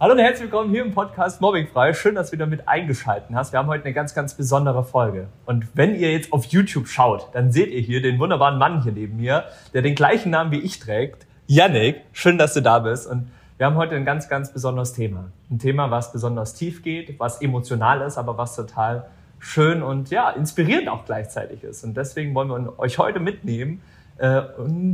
Hallo und herzlich willkommen hier im Podcast Mobbingfrei. Schön, dass du wieder mit eingeschaltet hast. Wir haben heute eine ganz, ganz besondere Folge. Und wenn ihr jetzt auf YouTube schaut, dann seht ihr hier den wunderbaren Mann hier neben mir, der den gleichen Namen wie ich trägt. Yannick, schön, dass du da bist. Und wir haben heute ein ganz, ganz besonderes Thema. Ein Thema, was besonders tief geht, was emotional ist, aber was total schön und ja, inspirierend auch gleichzeitig ist. Und deswegen wollen wir euch heute mitnehmen äh,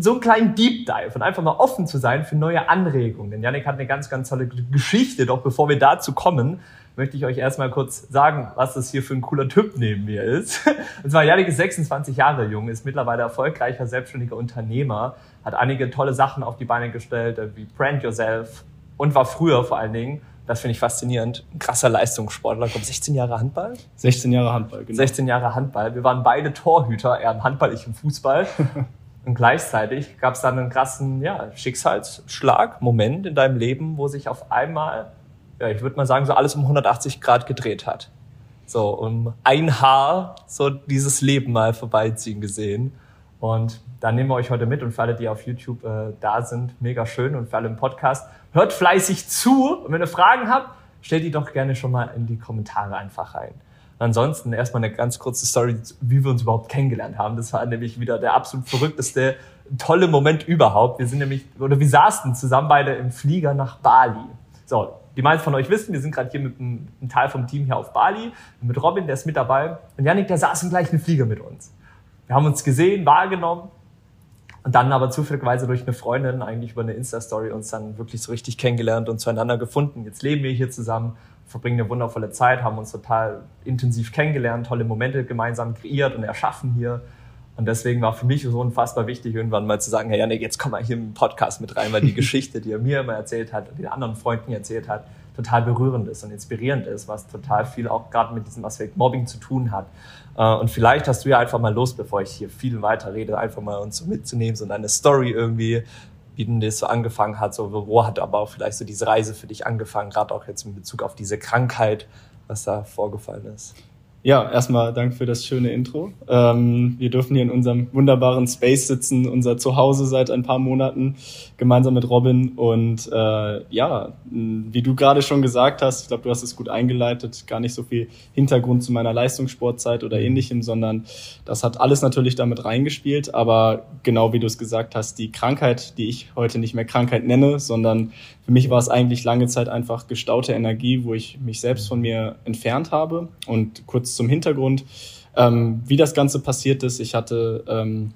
so einen kleinen Deep Dive und einfach mal offen zu sein für neue Anregungen. Denn Yannick hat eine ganz, ganz tolle Geschichte. Doch bevor wir dazu kommen, möchte ich euch erstmal kurz sagen, was das hier für ein cooler Typ neben mir ist. Und zwar Yannick ist 26 Jahre jung, ist mittlerweile erfolgreicher selbstständiger Unternehmer, hat einige tolle Sachen auf die Beine gestellt, äh, wie Brand Yourself und war früher vor allen Dingen das finde ich faszinierend. Ein krasser Leistungssportler. Kommt 16 Jahre Handball? 16 Jahre Handball, genau. 16 Jahre Handball. Wir waren beide Torhüter, er im Handball, ich im Fußball. Und gleichzeitig gab es dann einen krassen ja, Schicksalsschlag, Moment in deinem Leben, wo sich auf einmal, ja, ich würde mal sagen, so alles um 180 Grad gedreht hat. So, um ein Haar so dieses Leben mal vorbeiziehen gesehen. Und da nehmen wir euch heute mit und für alle, die auf YouTube äh, da sind, mega schön und für alle im Podcast, hört fleißig zu und wenn ihr Fragen habt, stellt die doch gerne schon mal in die Kommentare einfach rein. Ansonsten erstmal eine ganz kurze Story, wie wir uns überhaupt kennengelernt haben. Das war nämlich wieder der absolut verrückteste, tolle Moment überhaupt. Wir sind nämlich, oder wir saßen zusammen beide im Flieger nach Bali. So, die meisten von euch wissen, wir sind gerade hier mit einem, Teil vom Team hier auf Bali, mit Robin, der ist mit dabei. Und Yannick, der saß im gleichen Flieger mit uns. Wir haben uns gesehen, wahrgenommen und dann aber zufälligerweise durch eine Freundin, eigentlich über eine Insta-Story, uns dann wirklich so richtig kennengelernt und zueinander gefunden. Jetzt leben wir hier zusammen verbringen eine wundervolle Zeit, haben uns total intensiv kennengelernt, tolle Momente gemeinsam kreiert und erschaffen hier. Und deswegen war für mich so unfassbar wichtig, irgendwann mal zu sagen, hey Janik, jetzt komm mal hier im Podcast mit rein, weil die Geschichte, die er mir immer erzählt hat und den anderen Freunden erzählt hat, total berührend ist und inspirierend ist, was total viel auch gerade mit diesem Aspekt Mobbing zu tun hat. Äh, und vielleicht hast du ja einfach mal Lust, bevor ich hier viel weiter rede, einfach mal uns so mitzunehmen, so eine Story irgendwie, wie denn das so angefangen hat, so wo hat aber auch vielleicht so diese Reise für dich angefangen, gerade auch jetzt in Bezug auf diese Krankheit, was da vorgefallen ist. Ja, erstmal Dank für das schöne Intro. Ähm, wir dürfen hier in unserem wunderbaren Space sitzen, unser Zuhause seit ein paar Monaten, gemeinsam mit Robin. Und äh, ja, wie du gerade schon gesagt hast, ich glaube, du hast es gut eingeleitet, gar nicht so viel Hintergrund zu meiner Leistungssportzeit oder mhm. ähnlichem, sondern das hat alles natürlich damit reingespielt. Aber genau wie du es gesagt hast, die Krankheit, die ich heute nicht mehr Krankheit nenne, sondern für mich war es eigentlich lange Zeit einfach gestaute Energie, wo ich mich selbst von mir entfernt habe. Und kurz zum Hintergrund, ähm, wie das Ganze passiert ist. Ich hatte ähm,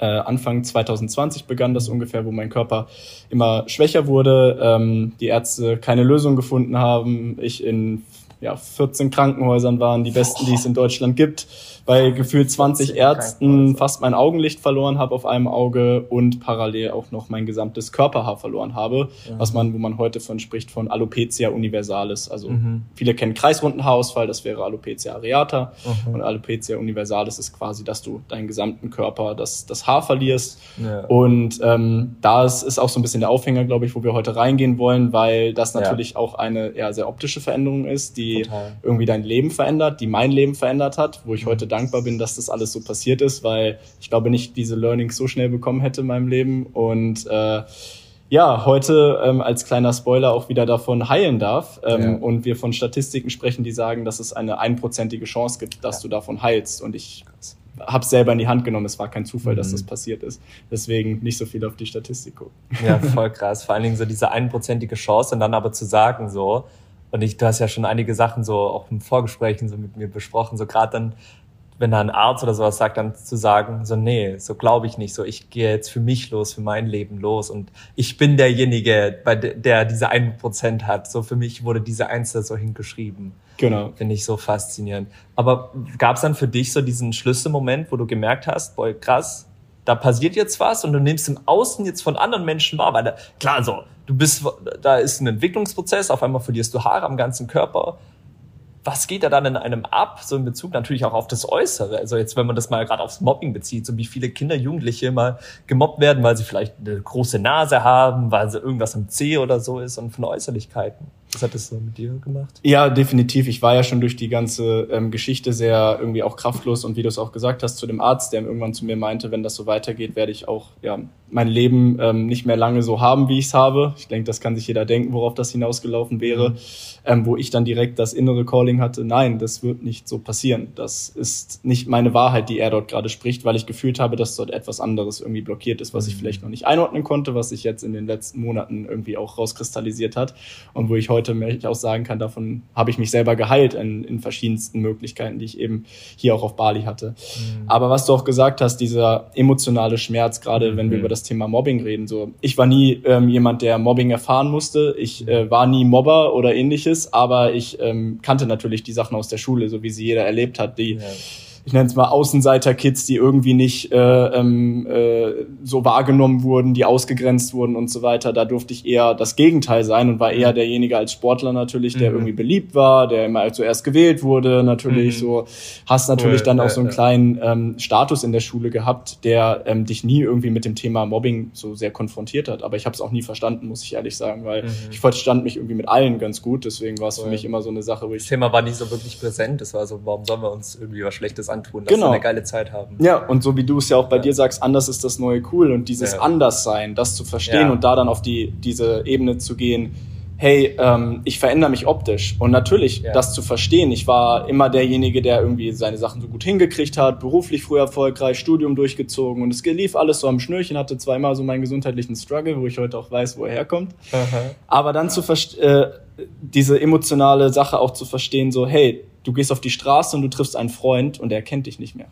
äh, Anfang 2020 begann das ungefähr, wo mein Körper immer schwächer wurde, ähm, die Ärzte keine Lösung gefunden haben, ich in ja, 14 Krankenhäusern waren, die besten, die es in Deutschland gibt bei gefühlt 20 Ärzten fast mein Augenlicht verloren habe auf einem Auge und parallel auch noch mein gesamtes Körperhaar verloren habe, ja. was man, wo man heute von spricht, von Alopecia universalis. Also mhm. viele kennen kreisrunden Haarausfall, das wäre Alopecia areata mhm. und Alopecia universalis ist quasi, dass du deinen gesamten Körper, das, das Haar verlierst. Ja. Und ähm, da ist, ist auch so ein bisschen der Aufhänger, glaube ich, wo wir heute reingehen wollen, weil das natürlich ja. auch eine eher sehr optische Veränderung ist, die Total. irgendwie dein Leben verändert, die mein Leben verändert hat, wo ich mhm. heute dankbar bin, dass das alles so passiert ist, weil ich glaube nicht diese Learnings so schnell bekommen hätte in meinem Leben. Und äh, ja, heute ähm, als kleiner Spoiler auch wieder davon heilen darf ähm, ja. und wir von Statistiken sprechen, die sagen, dass es eine einprozentige Chance gibt, dass ja. du davon heilst. Und ich habe selber in die Hand genommen. Es war kein Zufall, mhm. dass das passiert ist. Deswegen nicht so viel auf die Statistik gucken. Ja, voll krass. Vor allen Dingen so diese einprozentige Chance und dann aber zu sagen so, und ich, du hast ja schon einige Sachen so auch im Vorgesprächen so mit mir besprochen, so gerade dann wenn da ein Arzt oder sowas sagt, dann zu sagen, so nee, so glaube ich nicht, so ich gehe jetzt für mich los, für mein Leben los und ich bin derjenige, bei der, der diese einen Prozent hat. So für mich wurde diese Eins da so hingeschrieben. Genau. Finde ich so faszinierend. Aber gab es dann für dich so diesen Schlüsselmoment, wo du gemerkt hast, boah, krass, da passiert jetzt was und du nimmst im Außen jetzt von anderen Menschen wahr, weil da, klar so, du bist, da ist ein Entwicklungsprozess, auf einmal verlierst du Haare am ganzen Körper was geht da dann in einem ab, so in Bezug natürlich auch auf das Äußere? Also jetzt, wenn man das mal gerade aufs Mobbing bezieht, so wie viele Kinder, Jugendliche mal gemobbt werden, weil sie vielleicht eine große Nase haben, weil sie irgendwas am C oder so ist und von Äußerlichkeiten. Was hat das so mit dir gemacht? Ja, definitiv. Ich war ja schon durch die ganze ähm, Geschichte sehr irgendwie auch kraftlos und wie du es auch gesagt hast, zu dem Arzt, der irgendwann zu mir meinte, wenn das so weitergeht, werde ich auch ja mein Leben ähm, nicht mehr lange so haben, wie ich es habe. Ich denke, das kann sich jeder denken, worauf das hinausgelaufen wäre. Mhm. Ähm, wo ich dann direkt das innere Calling hatte, nein, das wird nicht so passieren. Das ist nicht meine Wahrheit, die er dort gerade spricht, weil ich gefühlt habe, dass dort etwas anderes irgendwie blockiert ist, was ich mhm. vielleicht noch nicht einordnen konnte, was sich jetzt in den letzten Monaten irgendwie auch rauskristallisiert hat und wo ich heute auch sagen kann, davon habe ich mich selber geheilt in, in verschiedensten Möglichkeiten, die ich eben hier auch auf Bali hatte. Mhm. Aber was du auch gesagt hast, dieser emotionale Schmerz, gerade mhm. wenn wir über das Thema Mobbing reden, so ich war nie ähm, jemand, der Mobbing erfahren musste. Ich äh, war nie Mobber oder ähnliches, aber ich ähm, kannte natürlich die Sachen aus der Schule, so wie sie jeder erlebt hat, die ja ich nenne es mal Außenseiter-Kids, die irgendwie nicht äh, ähm, äh, so wahrgenommen wurden, die ausgegrenzt wurden und so weiter. Da durfte ich eher das Gegenteil sein und war eher mhm. derjenige als Sportler natürlich, der mhm. irgendwie beliebt war, der immer zuerst gewählt wurde. Natürlich mhm. so hast natürlich cool. dann auch so einen kleinen ähm, Status in der Schule gehabt, der ähm, dich nie irgendwie mit dem Thema Mobbing so sehr konfrontiert hat. Aber ich habe es auch nie verstanden, muss ich ehrlich sagen, weil mhm. ich verstand mich irgendwie mit allen ganz gut. Deswegen war es cool. für mich immer so eine Sache, wo ich das Thema war nie so wirklich präsent. Das war so, warum sollen wir uns irgendwie was Schlechtes antun, dass genau. wir eine geile Zeit haben. Ja, und so wie du es ja auch bei ja. dir sagst, anders ist das neue cool und dieses ja. Anderssein, das zu verstehen ja. und da dann auf die, diese Ebene zu gehen, hey, ähm, ich verändere mich optisch. Und natürlich, ja. das zu verstehen. Ich war immer derjenige, der irgendwie seine Sachen so gut hingekriegt hat, beruflich früher erfolgreich, Studium durchgezogen und es lief alles so am Schnürchen, hatte zweimal so meinen gesundheitlichen Struggle, wo ich heute auch weiß, wo er herkommt. Aha. Aber dann zu äh, diese emotionale Sache auch zu verstehen, so, hey, du gehst auf die Straße und du triffst einen Freund und er kennt dich nicht mehr.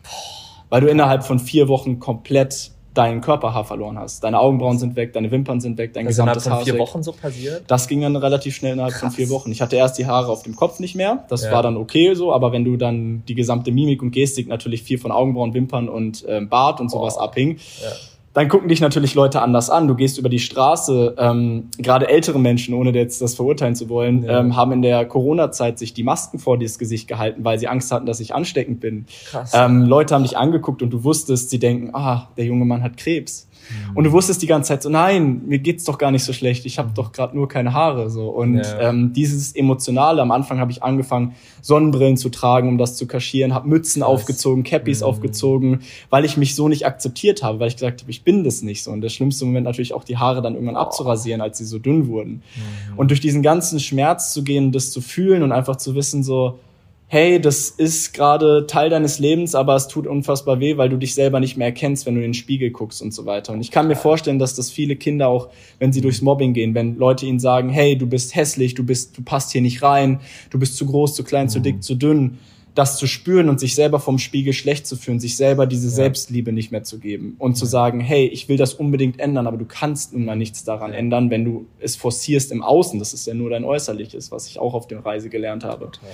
Weil du innerhalb von vier Wochen komplett dein Körperhaar verloren hast. Deine Augenbrauen sind weg, deine Wimpern sind weg, dein das gesamtes Haar. Das vier Wochen so passiert? Das ging dann relativ schnell innerhalb Krass. von vier Wochen. Ich hatte erst die Haare auf dem Kopf nicht mehr. Das ja. war dann okay so, aber wenn du dann die gesamte Mimik und Gestik natürlich viel von Augenbrauen, Wimpern und ähm, Bart und sowas oh. abhing, ja dann gucken dich natürlich Leute anders an. Du gehst über die Straße. Ähm, gerade ältere Menschen, ohne jetzt das verurteilen zu wollen, ja. ähm, haben in der Corona-Zeit sich die Masken vor das Gesicht gehalten, weil sie Angst hatten, dass ich ansteckend bin. Krass. Ähm, Leute haben dich angeguckt und du wusstest, sie denken, ah, der junge Mann hat Krebs. Und du wusstest die ganze Zeit so, nein, mir geht's doch gar nicht so schlecht, ich habe doch gerade nur keine Haare so. Und ja. ähm, dieses emotionale, am Anfang habe ich angefangen, Sonnenbrillen zu tragen, um das zu kaschieren, habe Mützen das. aufgezogen, Cappies mhm. aufgezogen, weil ich mich so nicht akzeptiert habe, weil ich gesagt habe, ich bin das nicht so. Und der schlimmste Moment natürlich auch die Haare dann irgendwann oh. abzurasieren, als sie so dünn wurden. Mhm. Und durch diesen ganzen Schmerz zu gehen, das zu fühlen und einfach zu wissen so, hey, das ist gerade Teil deines Lebens, aber es tut unfassbar weh, weil du dich selber nicht mehr erkennst, wenn du in den Spiegel guckst und so weiter. Und ich kann mir vorstellen, dass das viele Kinder auch, wenn sie durchs Mobbing gehen, wenn Leute ihnen sagen, hey, du bist hässlich, du bist, du passt hier nicht rein, du bist zu groß, zu klein, mhm. zu dick, zu dünn, das zu spüren und sich selber vom Spiegel schlecht zu fühlen, sich selber diese ja. Selbstliebe nicht mehr zu geben und ja. zu sagen, hey, ich will das unbedingt ändern, aber du kannst nun mal nichts daran ja. ändern, wenn du es forcierst im Außen. Das ist ja nur dein Äußerliches, was ich auch auf der Reise gelernt habe. Total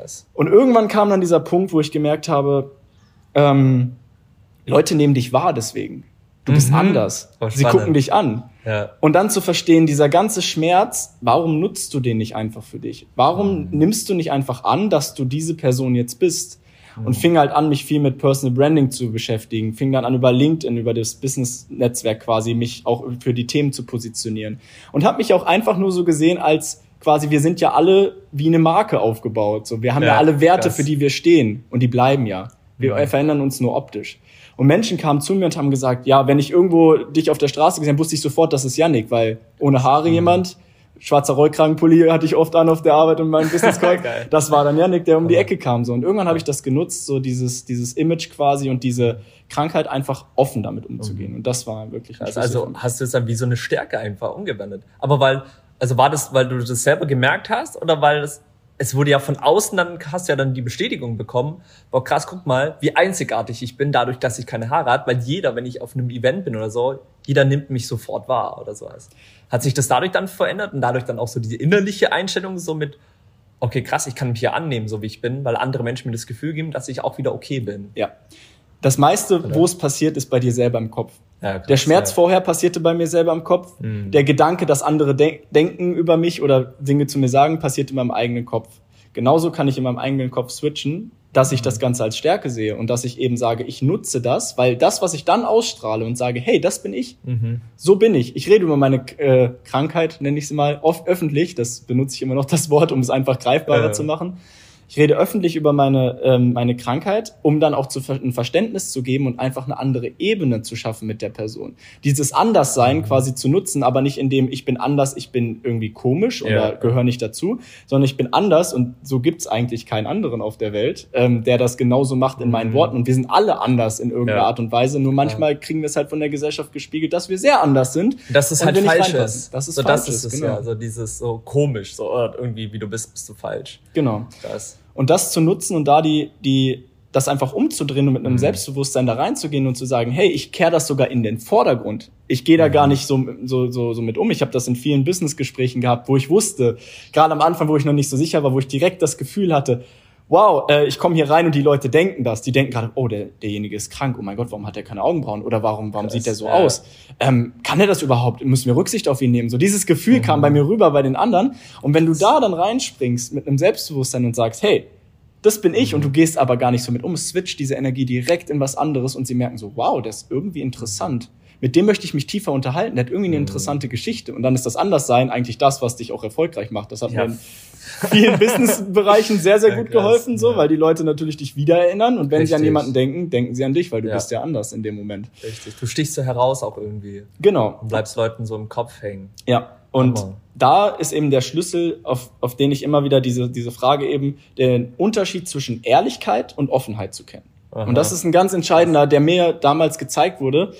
krass. Und irgendwann kam dann dieser Punkt, wo ich gemerkt habe, ähm, Leute nehmen dich wahr deswegen. Du bist mhm. anders. Oh, Sie gucken dich an. Ja. Und dann zu verstehen, dieser ganze Schmerz, warum nutzt du den nicht einfach für dich? Warum mhm. nimmst du nicht einfach an, dass du diese Person jetzt bist? Mhm. Und fing halt an, mich viel mit Personal Branding zu beschäftigen. Fing dann an, über LinkedIn, über das Business-Netzwerk quasi, mich auch für die Themen zu positionieren. Und habe mich auch einfach nur so gesehen als quasi, wir sind ja alle wie eine Marke aufgebaut. So, wir haben ja, ja alle Werte, krass. für die wir stehen und die bleiben ja. Wir mhm. verändern uns nur optisch. Und Menschen kamen zu mir und haben gesagt, ja, wenn ich irgendwo dich auf der Straße gesehen habe, wusste ich sofort, das ist Yannick, weil ohne Haare mhm. jemand, schwarzer Rollkragenpulli hatte ich oft an auf der Arbeit und meinem Business Call. das war dann Yannick, der um die Ecke kam so und irgendwann habe ich das genutzt, so dieses dieses Image quasi und diese Krankheit einfach offen damit umzugehen mhm. und das war wirklich ein also, also hast du es dann wie so eine Stärke einfach umgewendet. Aber weil also war das, weil du das selber gemerkt hast oder weil es, es wurde ja von außen, dann hast du ja dann die Bestätigung bekommen, boah krass, guck mal, wie einzigartig ich bin, dadurch, dass ich keine Haare habe, weil jeder, wenn ich auf einem Event bin oder so, jeder nimmt mich sofort wahr oder sowas. Hat sich das dadurch dann verändert und dadurch dann auch so diese innerliche Einstellung so mit, okay, krass, ich kann mich hier annehmen, so wie ich bin, weil andere Menschen mir das Gefühl geben, dass ich auch wieder okay bin. Ja. Das meiste, wo es passiert, ist bei dir selber im Kopf. Ja, krass, der Schmerz ja. vorher passierte bei mir selber im Kopf. Mhm. Der Gedanke, dass andere de denken über mich oder Dinge zu mir sagen, passiert in meinem eigenen Kopf. Genauso kann ich in meinem eigenen Kopf switchen, dass ich das Ganze als Stärke sehe und dass ich eben sage, ich nutze das, weil das, was ich dann ausstrahle und sage, hey, das bin ich, mhm. so bin ich. Ich rede über meine äh, Krankheit, nenne ich sie mal, oft öffentlich, das benutze ich immer noch das Wort, um es einfach greifbarer äh. zu machen. Ich rede öffentlich über meine, ähm, meine Krankheit, um dann auch zu, ein Verständnis zu geben und einfach eine andere Ebene zu schaffen mit der Person. Dieses Anderssein mhm. quasi zu nutzen, aber nicht in dem, ich bin anders, ich bin irgendwie komisch oder ja. gehöre nicht dazu, sondern ich bin anders und so gibt's eigentlich keinen anderen auf der Welt, ähm, der das genauso macht in meinen mhm. Worten. Und wir sind alle anders in irgendeiner ja. Art und Weise. Nur manchmal ja. kriegen wir es halt von der Gesellschaft gespiegelt, dass wir sehr anders sind. Das ist halt falsch. Das ist so, falsch. Das ist es, genau. ja. So dieses so komisch, so irgendwie, wie du bist, bist du falsch. Genau. Das. Und das zu nutzen und da die, die, das einfach umzudrehen und mit einem mhm. Selbstbewusstsein da reinzugehen und zu sagen, hey, ich kehre das sogar in den Vordergrund. Ich gehe da mhm. gar nicht so, so, so, so mit um. Ich habe das in vielen Businessgesprächen gehabt, wo ich wusste, gerade am Anfang, wo ich noch nicht so sicher war, wo ich direkt das Gefühl hatte, wow, äh, ich komme hier rein und die Leute denken das. Die denken gerade, oh, der, derjenige ist krank. Oh mein Gott, warum hat er keine Augenbrauen? Oder warum, warum Krass, sieht der so ja. aus? Ähm, kann er das überhaupt? Müssen wir Rücksicht auf ihn nehmen? So dieses Gefühl mhm. kam bei mir rüber bei den anderen. Und wenn du da dann reinspringst mit einem Selbstbewusstsein und sagst, hey, das bin ich und du mhm. gehst aber gar nicht so mit um, switch diese Energie direkt in was anderes und sie merken so, wow, der ist irgendwie interessant. Mit dem möchte ich mich tiefer unterhalten, der hat irgendwie eine mhm. interessante Geschichte. Und dann ist das Anderssein eigentlich das, was dich auch erfolgreich macht. Das hat ja. mir in vielen Businessbereichen sehr, sehr gut geholfen, so, weil die Leute natürlich dich wiedererinnern und wenn Richtig. sie an jemanden denken, denken sie an dich, weil du ja. bist ja anders in dem Moment. Richtig. Du stichst so heraus auch irgendwie. Genau. Und bleibst Leuten so im Kopf hängen. Ja. Und Hammer. da ist eben der Schlüssel, auf, auf den ich immer wieder diese, diese Frage eben, den Unterschied zwischen Ehrlichkeit und Offenheit zu kennen. Aha. Und das ist ein ganz entscheidender, der mir damals gezeigt wurde.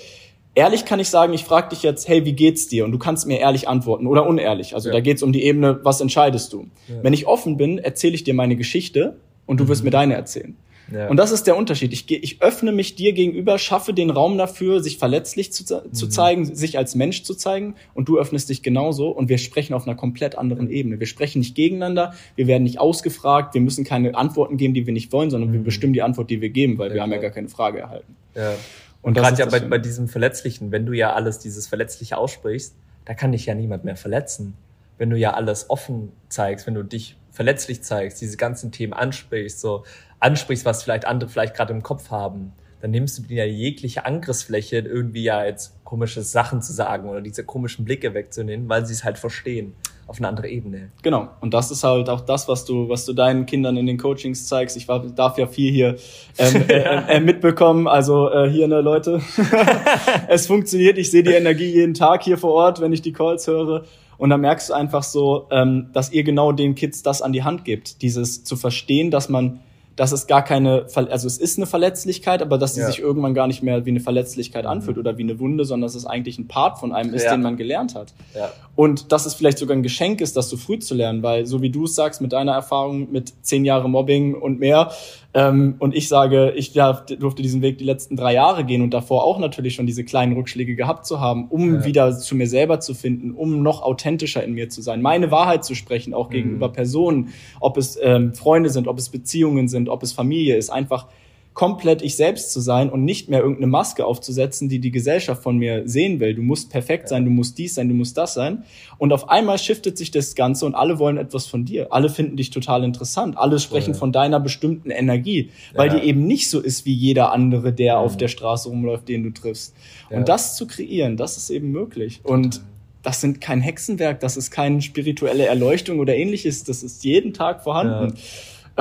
Ehrlich kann ich sagen, ich frage dich jetzt, hey, wie geht's dir? Und du kannst mir ehrlich antworten oder unehrlich. Also ja. da geht's um die Ebene, was entscheidest du? Ja. Wenn ich offen bin, erzähle ich dir meine Geschichte und du wirst mhm. mir deine erzählen. Ja. Und das ist der Unterschied. Ich, ich öffne mich dir gegenüber, schaffe den Raum dafür, sich verletzlich zu, zu mhm. zeigen, sich als Mensch zu zeigen und du öffnest dich genauso und wir sprechen auf einer komplett anderen Ebene. Wir sprechen nicht gegeneinander, wir werden nicht ausgefragt, wir müssen keine Antworten geben, die wir nicht wollen, sondern mhm. wir bestimmen die Antwort, die wir geben, weil ja, wir haben ja gar keine Frage erhalten. Ja. Und, gerade ja bei, bei diesem Verletzlichen, wenn du ja alles dieses Verletzliche aussprichst, da kann dich ja niemand mehr verletzen. Wenn du ja alles offen zeigst, wenn du dich verletzlich zeigst, diese ganzen Themen ansprichst, so ansprichst, was vielleicht andere vielleicht gerade im Kopf haben, dann nimmst du dir ja jegliche Angriffsfläche, irgendwie ja jetzt komische Sachen zu sagen oder diese komischen Blicke wegzunehmen, weil sie es halt verstehen auf eine andere Ebene. Genau. Und das ist halt auch das, was du, was du deinen Kindern in den Coachings zeigst. Ich war, darf ja viel hier ähm, äh, äh, mitbekommen. Also äh, hier, ne, Leute. es funktioniert. Ich sehe die Energie jeden Tag hier vor Ort, wenn ich die Calls höre. Und da merkst du einfach so, ähm, dass ihr genau den Kids das an die Hand gibt. Dieses zu verstehen, dass man dass es gar keine, also es ist eine Verletzlichkeit, aber dass sie ja. sich irgendwann gar nicht mehr wie eine Verletzlichkeit mhm. anfühlt oder wie eine Wunde, sondern dass es eigentlich ein Part von einem ist, ja. den man gelernt hat. Ja. Und dass es vielleicht sogar ein Geschenk ist, das so früh zu lernen, weil so wie du es sagst, mit deiner Erfahrung mit zehn Jahre Mobbing und mehr, ähm, und ich sage, ich darf, durfte diesen Weg die letzten drei Jahre gehen und davor auch natürlich schon diese kleinen Rückschläge gehabt zu haben, um ja. wieder zu mir selber zu finden, um noch authentischer in mir zu sein, meine Wahrheit zu sprechen, auch mhm. gegenüber Personen, ob es ähm, Freunde sind, ob es Beziehungen sind, ob es Familie ist, einfach komplett ich selbst zu sein und nicht mehr irgendeine Maske aufzusetzen, die die Gesellschaft von mir sehen will. Du musst perfekt sein, du musst dies sein, du musst das sein. Und auf einmal shiftet sich das Ganze und alle wollen etwas von dir. Alle finden dich total interessant. Alle sprechen ja. von deiner bestimmten Energie, weil ja. die eben nicht so ist wie jeder andere, der mhm. auf der Straße rumläuft, den du triffst. Ja. Und das zu kreieren, das ist eben möglich. Und das sind kein Hexenwerk, das ist keine spirituelle Erleuchtung oder ähnliches, das ist jeden Tag vorhanden.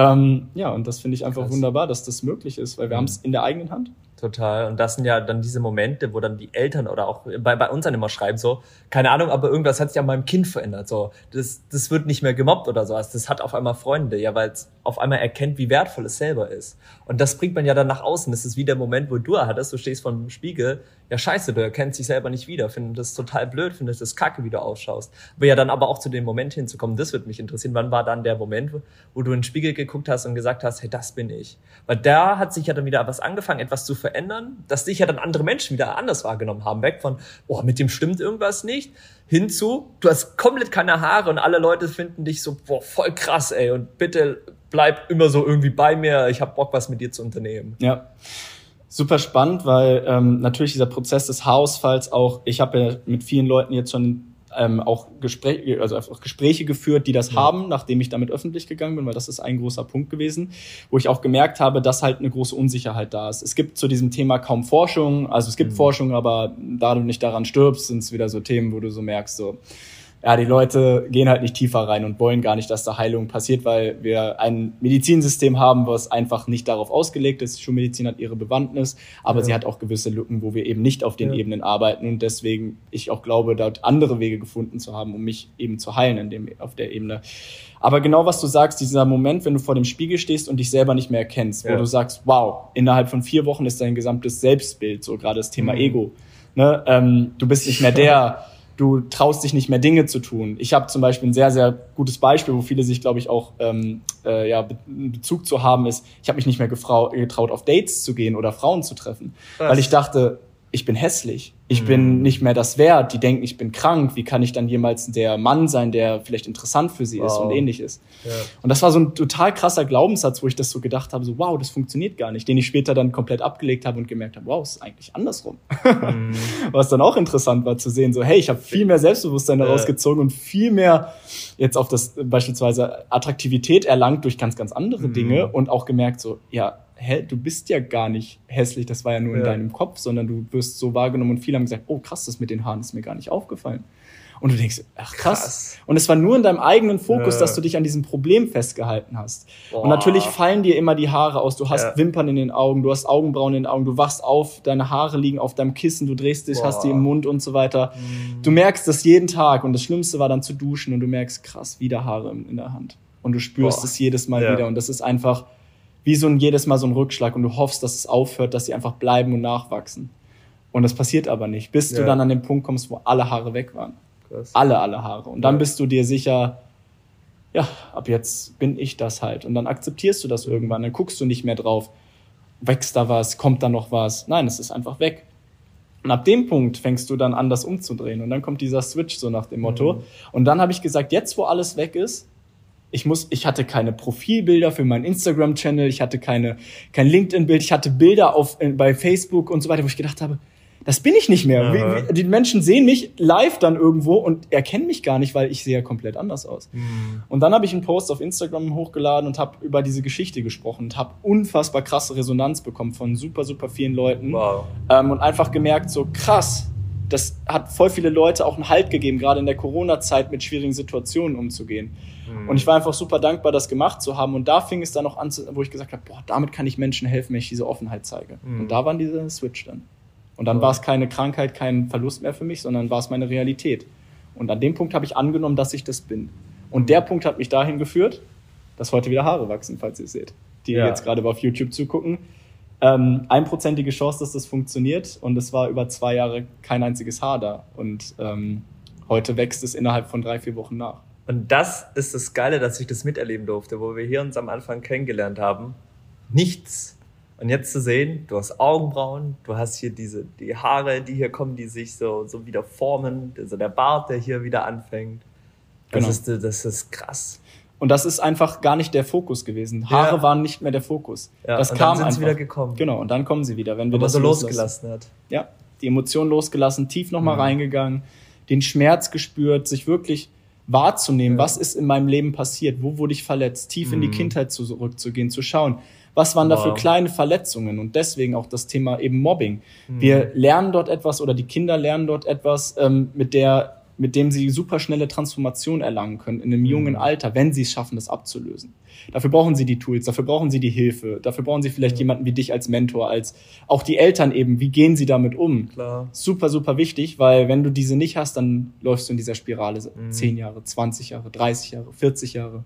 Ähm, ja, und das finde ich einfach Krass. wunderbar, dass das möglich ist, weil wir mhm. haben es in der eigenen Hand. Total. Und das sind ja dann diese Momente, wo dann die Eltern oder auch bei, bei uns dann immer schreiben, so, keine Ahnung, aber irgendwas hat sich an meinem Kind verändert. So, das, das wird nicht mehr gemobbt oder sowas. Das hat auf einmal Freunde, ja, weil es auf einmal erkennt, wie wertvoll es selber ist. Und das bringt man ja dann nach außen. Das ist wie der Moment, wo du hattest, du stehst vor dem Spiegel, ja scheiße, du erkennst dich selber nicht wieder, findest das total blöd, findest das kacke, wie du ausschaust. Aber ja dann aber auch zu dem Moment hinzukommen, das wird mich interessieren. Wann war dann der Moment, wo du in den Spiegel geguckt hast und gesagt hast, hey, das bin ich? Weil da hat sich ja dann wieder was angefangen, etwas zu verändern, dass dich ja dann andere Menschen wieder anders wahrgenommen haben. Weg von, oh, mit dem stimmt irgendwas nicht, hinzu, du hast komplett keine Haare und alle Leute finden dich so, boah, voll krass, ey, und bitte bleib immer so irgendwie bei mir, ich hab Bock, was mit dir zu unternehmen. Ja super spannend, weil ähm, natürlich dieser Prozess des Haarausfalls auch, ich habe ja mit vielen Leuten jetzt schon ähm, auch Gespräche, also einfach Gespräche geführt, die das ja. haben, nachdem ich damit öffentlich gegangen bin, weil das ist ein großer Punkt gewesen, wo ich auch gemerkt habe, dass halt eine große Unsicherheit da ist. Es gibt zu diesem Thema kaum Forschung, also es gibt mhm. Forschung, aber da du nicht daran stirbst, sind es wieder so Themen, wo du so merkst, so, ja, die Leute gehen halt nicht tiefer rein und wollen gar nicht, dass da Heilung passiert, weil wir ein Medizinsystem haben, was einfach nicht darauf ausgelegt ist. Schulmedizin hat ihre Bewandtnis, aber ja. sie hat auch gewisse Lücken, wo wir eben nicht auf den ja. Ebenen arbeiten und deswegen ich auch glaube, dort andere Wege gefunden zu haben, um mich eben zu heilen in dem, auf der Ebene. Aber genau was du sagst, dieser Moment, wenn du vor dem Spiegel stehst und dich selber nicht mehr erkennst, ja. wo du sagst, wow, innerhalb von vier Wochen ist dein gesamtes Selbstbild, so gerade das Thema mhm. Ego. Ne? Ähm, du bist nicht mehr der du traust dich nicht mehr Dinge zu tun. Ich habe zum Beispiel ein sehr, sehr gutes Beispiel, wo viele sich, glaube ich, auch ähm, äh, ja, Bezug zu haben, ist, ich habe mich nicht mehr getraut, auf Dates zu gehen oder Frauen zu treffen, Was? weil ich dachte, ich bin hässlich, ich mhm. bin nicht mehr das wert, die denken, ich bin krank, wie kann ich dann jemals der Mann sein, der vielleicht interessant für sie wow. ist und ähnliches. Ja. Und das war so ein total krasser Glaubenssatz, wo ich das so gedacht habe, so wow, das funktioniert gar nicht, den ich später dann komplett abgelegt habe und gemerkt habe, wow, es ist eigentlich andersrum. Mhm. Was dann auch interessant war zu sehen, so hey, ich habe viel mehr Selbstbewusstsein daraus gezogen und viel mehr jetzt auf das beispielsweise Attraktivität erlangt durch ganz, ganz andere mhm. Dinge und auch gemerkt, so ja, hä, du bist ja gar nicht hässlich, das war ja nur ja. in deinem Kopf, sondern du wirst so wahrgenommen und viele haben gesagt, oh krass, das mit den Haaren ist mir gar nicht aufgefallen. Und du denkst, ach krass. krass. Und es war nur in deinem eigenen Fokus, ja. dass du dich an diesem Problem festgehalten hast. Boah. Und natürlich fallen dir immer die Haare aus. Du hast ja. Wimpern in den Augen, du hast Augenbrauen in den Augen, du wachst auf, deine Haare liegen auf deinem Kissen, du drehst dich, Boah. hast die im Mund und so weiter. Mhm. Du merkst das jeden Tag. Und das Schlimmste war dann zu duschen und du merkst, krass, wieder Haare in der Hand. Und du spürst Boah. es jedes Mal ja. wieder. Und das ist einfach, wie so ein jedes Mal so ein Rückschlag und du hoffst, dass es aufhört, dass sie einfach bleiben und nachwachsen. Und das passiert aber nicht, bis ja. du dann an den Punkt kommst, wo alle Haare weg waren. Krass. Alle, alle Haare. Und dann ja. bist du dir sicher, ja, ab jetzt bin ich das halt. Und dann akzeptierst du das irgendwann, dann guckst du nicht mehr drauf, wächst da was, kommt da noch was. Nein, es ist einfach weg. Und ab dem Punkt fängst du dann an, das umzudrehen. Und dann kommt dieser Switch so nach dem Motto. Mhm. Und dann habe ich gesagt, jetzt wo alles weg ist, ich muss, ich hatte keine Profilbilder für meinen Instagram-Channel, ich hatte keine, kein LinkedIn-Bild, ich hatte Bilder auf, äh, bei Facebook und so weiter, wo ich gedacht habe, das bin ich nicht mehr. Ja. Die Menschen sehen mich live dann irgendwo und erkennen mich gar nicht, weil ich sehe ja komplett anders aus. Mhm. Und dann habe ich einen Post auf Instagram hochgeladen und habe über diese Geschichte gesprochen und habe unfassbar krasse Resonanz bekommen von super, super vielen Leuten. Wow. Ähm, und einfach gemerkt, so krass, das hat voll viele Leute auch einen Halt gegeben, gerade in der Corona-Zeit mit schwierigen Situationen umzugehen. Mhm. Und ich war einfach super dankbar, das gemacht zu haben. Und da fing es dann noch an, wo ich gesagt habe, boah, damit kann ich Menschen helfen, wenn ich diese Offenheit zeige. Mhm. Und da waren diese Switch dann. Und dann oh. war es keine Krankheit, kein Verlust mehr für mich, sondern war es meine Realität. Und an dem Punkt habe ich angenommen, dass ich das bin. Und der Punkt hat mich dahin geführt, dass heute wieder Haare wachsen, falls ihr es seht. Die ja. jetzt gerade auf YouTube zugucken. Ähm, einprozentige Chance, dass das funktioniert. Und es war über zwei Jahre kein einziges Haar da. Und ähm, heute wächst es innerhalb von drei, vier Wochen nach. Und das ist das Geile, dass ich das miterleben durfte, wo wir hier uns am Anfang kennengelernt haben. Nichts. Und jetzt zu sehen, du hast Augenbrauen, du hast hier diese, die Haare, die hier kommen, die sich so, so wieder formen, also der Bart, der hier wieder anfängt. Das, genau. ist, das ist krass. Und das ist einfach gar nicht der Fokus gewesen. Haare ja. waren nicht mehr der Fokus. Ja, das und kam dann sind einfach. sie wieder gekommen. Genau, und dann kommen sie wieder, wenn wir das so losgelassen hat. Ja, die Emotion losgelassen, tief nochmal mhm. reingegangen, den Schmerz gespürt, sich wirklich wahrzunehmen, ja. was ist in meinem Leben passiert, wo wurde ich verletzt, tief mhm. in die mhm. Kindheit zurückzugehen, zu schauen, was waren wow. da für kleine Verletzungen und deswegen auch das Thema eben Mobbing. Mhm. Wir lernen dort etwas oder die Kinder lernen dort etwas, ähm, mit der mit dem sie super schnelle Transformation erlangen können in einem jungen mhm. Alter, wenn sie es schaffen, das abzulösen. Dafür brauchen sie die Tools, dafür brauchen sie die Hilfe, dafür brauchen sie vielleicht ja. jemanden wie dich als Mentor, als auch die Eltern eben. Wie gehen sie damit um? Klar. Super, super wichtig, weil wenn du diese nicht hast, dann läufst du in dieser Spirale mhm. 10 Jahre, 20 Jahre, 30 Jahre, 40 Jahre.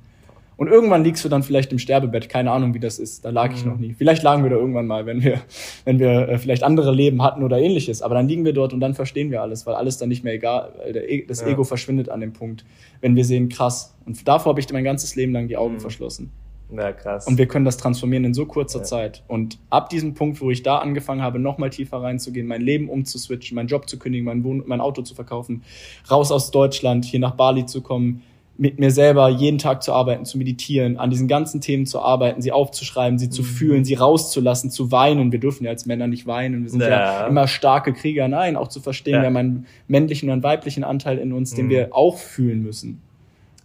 Und irgendwann liegst du dann vielleicht im Sterbebett, keine Ahnung, wie das ist. Da lag mhm. ich noch nie. Vielleicht lagen wir da irgendwann mal, wenn wir, wenn wir äh, vielleicht andere Leben hatten oder ähnliches. Aber dann liegen wir dort und dann verstehen wir alles, weil alles dann nicht mehr egal, weil e das ja. Ego verschwindet an dem Punkt, wenn wir sehen, krass. Und davor habe ich mein ganzes Leben lang die Augen mhm. verschlossen. Ja, krass. Und wir können das transformieren in so kurzer ja. Zeit. Und ab diesem Punkt, wo ich da angefangen habe, nochmal tiefer reinzugehen, mein Leben umzuswitchen, meinen Job zu kündigen, mein, Wohn mein Auto zu verkaufen, raus aus Deutschland, hier nach Bali zu kommen, mit mir selber jeden Tag zu arbeiten, zu meditieren, an diesen ganzen Themen zu arbeiten, sie aufzuschreiben, sie zu mhm. fühlen, sie rauszulassen, zu weinen. Wir dürfen ja als Männer nicht weinen. Wir sind ja, ja immer starke Krieger. Nein, auch zu verstehen, ja. wir haben einen männlichen und einen weiblichen Anteil in uns, den mhm. wir auch fühlen müssen.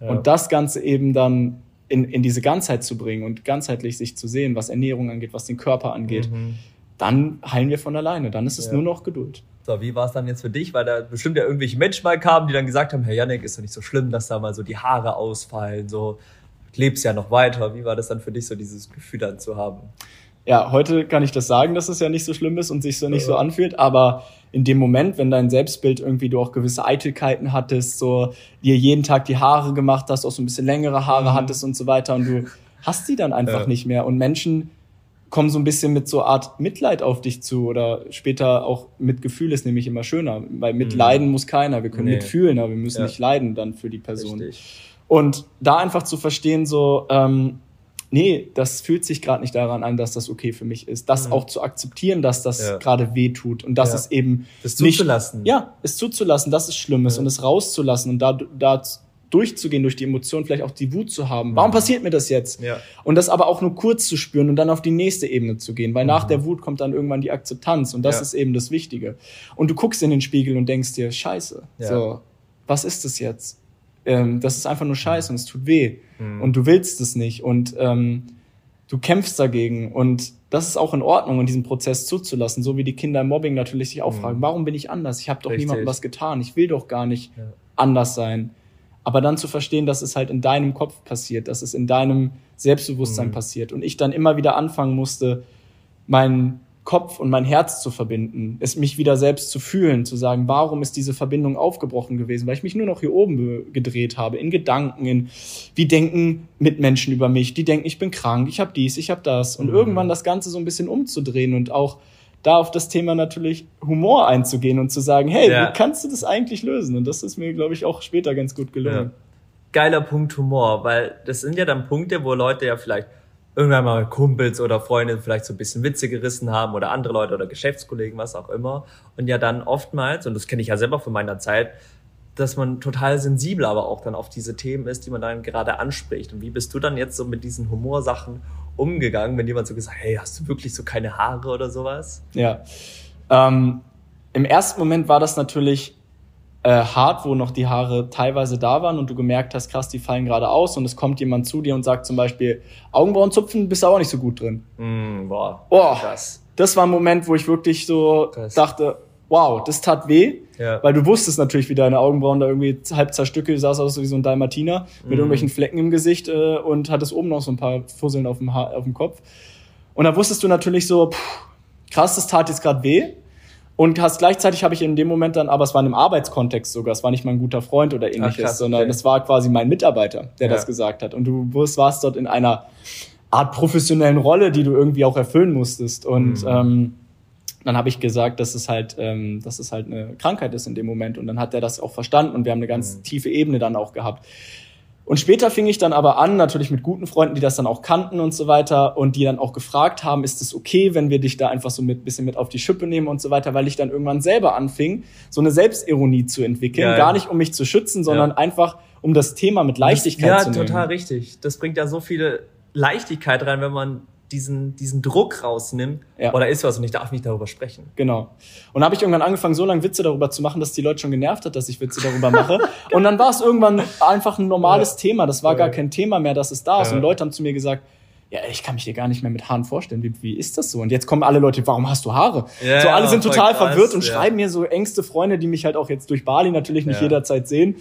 Ja. Und das Ganze eben dann in, in diese Ganzheit zu bringen und ganzheitlich sich zu sehen, was Ernährung angeht, was den Körper angeht, mhm. dann heilen wir von alleine. Dann ist es nur noch Geduld. So, wie war es dann jetzt für dich? Weil da bestimmt ja irgendwelche Menschen mal kamen, die dann gesagt haben, Herr Janek, ist doch nicht so schlimm, dass da mal so die Haare ausfallen, so, lebst ja noch weiter. Wie war das dann für dich, so dieses Gefühl dann zu haben? Ja, heute kann ich das sagen, dass es ja nicht so schlimm ist und sich so nicht so anfühlt, aber in dem Moment, wenn dein Selbstbild irgendwie du auch gewisse Eitelkeiten hattest, so dir jeden Tag die Haare gemacht hast, auch so ein bisschen längere Haare mhm. hattest und so weiter und du hast die dann einfach ja. nicht mehr und Menschen kommen so ein bisschen mit so Art Mitleid auf dich zu oder später auch Mitgefühl ist nämlich immer schöner, weil mitleiden mhm. muss keiner. Wir können nee. mitfühlen, aber wir müssen ja. nicht leiden dann für die Person. Richtig. Und da einfach zu verstehen, so, ähm, nee, das fühlt sich gerade nicht daran an, dass das okay für mich ist. Das mhm. auch zu akzeptieren, dass das ja. gerade weh tut und dass ja. es eben das zuzulassen. Nicht, ja, es zuzulassen, dass es schlimm ist ja. und es rauszulassen und da, da durchzugehen durch die Emotionen, vielleicht auch die Wut zu haben. Warum mhm. passiert mir das jetzt? Ja. Und das aber auch nur kurz zu spüren und dann auf die nächste Ebene zu gehen, weil mhm. nach der Wut kommt dann irgendwann die Akzeptanz und das ja. ist eben das Wichtige. Und du guckst in den Spiegel und denkst dir, scheiße, ja. so, was ist das jetzt? Ähm, das ist einfach nur scheiße und es tut weh mhm. und du willst es nicht und ähm, du kämpfst dagegen und das ist auch in Ordnung, in diesem Prozess zuzulassen, so wie die Kinder im Mobbing natürlich sich auch mhm. fragen, warum bin ich anders? Ich habe doch Richtig. niemandem was getan, ich will doch gar nicht anders sein aber dann zu verstehen, dass es halt in deinem Kopf passiert, dass es in deinem Selbstbewusstsein mhm. passiert und ich dann immer wieder anfangen musste, meinen Kopf und mein Herz zu verbinden, es mich wieder selbst zu fühlen, zu sagen, warum ist diese Verbindung aufgebrochen gewesen, weil ich mich nur noch hier oben gedreht habe, in Gedanken, in wie denken Mitmenschen über mich, die denken, ich bin krank, ich habe dies, ich habe das und mhm. irgendwann das Ganze so ein bisschen umzudrehen und auch da auf das Thema natürlich Humor einzugehen und zu sagen, hey, ja. wie kannst du das eigentlich lösen? Und das ist mir, glaube ich, auch später ganz gut gelungen. Ja. Geiler Punkt Humor, weil das sind ja dann Punkte, wo Leute ja vielleicht irgendwann mal Kumpels oder Freunde vielleicht so ein bisschen Witze gerissen haben oder andere Leute oder Geschäftskollegen, was auch immer. Und ja dann oftmals, und das kenne ich ja selber von meiner Zeit, dass man total sensibel aber auch dann auf diese Themen ist, die man dann gerade anspricht. Und wie bist du dann jetzt so mit diesen Humorsachen umgegangen, wenn jemand so gesagt hey, hast du wirklich so keine Haare oder sowas? Ja. Ähm, Im ersten Moment war das natürlich äh, hart, wo noch die Haare teilweise da waren und du gemerkt hast, krass, die fallen gerade aus und es kommt jemand zu dir und sagt zum Beispiel, Augenbrauen zupfen, bist du auch nicht so gut drin. Mm, boah, boah krass. Das war ein Moment, wo ich wirklich so krass. dachte, wow, das tat weh, ja. weil du wusstest natürlich, wie deine Augenbrauen da irgendwie halb zerstückelt, sahst aus wie so ein Dalmatiner mit mhm. irgendwelchen Flecken im Gesicht äh, und hattest oben noch so ein paar Fusseln auf dem, auf dem Kopf. Und da wusstest du natürlich so, pff, krass, das tat jetzt gerade weh. Und hast gleichzeitig habe ich in dem Moment dann, aber es war in einem Arbeitskontext sogar, es war nicht mein guter Freund oder ähnliches, Ach, krass, sondern okay. es war quasi mein Mitarbeiter, der ja. das gesagt hat. Und du warst dort in einer Art professionellen Rolle, die du irgendwie auch erfüllen musstest. Und mhm. ähm, dann habe ich gesagt, dass es halt, ähm, dass es halt eine Krankheit ist in dem Moment. Und dann hat er das auch verstanden und wir haben eine ganz mhm. tiefe Ebene dann auch gehabt. Und später fing ich dann aber an, natürlich mit guten Freunden, die das dann auch kannten und so weiter und die dann auch gefragt haben, ist es okay, wenn wir dich da einfach so mit bisschen mit auf die Schippe nehmen und so weiter, weil ich dann irgendwann selber anfing, so eine Selbstironie zu entwickeln, ja, ja. gar nicht um mich zu schützen, sondern ja. einfach um das Thema mit Leichtigkeit zu nehmen. Ja, total richtig. Das bringt ja so viele Leichtigkeit rein, wenn man diesen, diesen Druck rausnimmt, ja. oder ist was und ich darf nicht darüber sprechen. Genau. Und habe ich irgendwann angefangen, so lange Witze darüber zu machen, dass die Leute schon genervt hat, dass ich Witze darüber mache. und dann war es irgendwann einfach ein normales ja. Thema. Das war ja. gar kein Thema mehr, dass es da ist. Und Leute haben zu mir gesagt, ja, ich kann mich dir gar nicht mehr mit Haaren vorstellen. Wie, wie ist das so? Und jetzt kommen alle Leute, warum hast du Haare? Ja, so alle sind total krass, verwirrt und schreiben mir so engste Freunde, die mich halt auch jetzt durch Bali natürlich nicht jederzeit sehen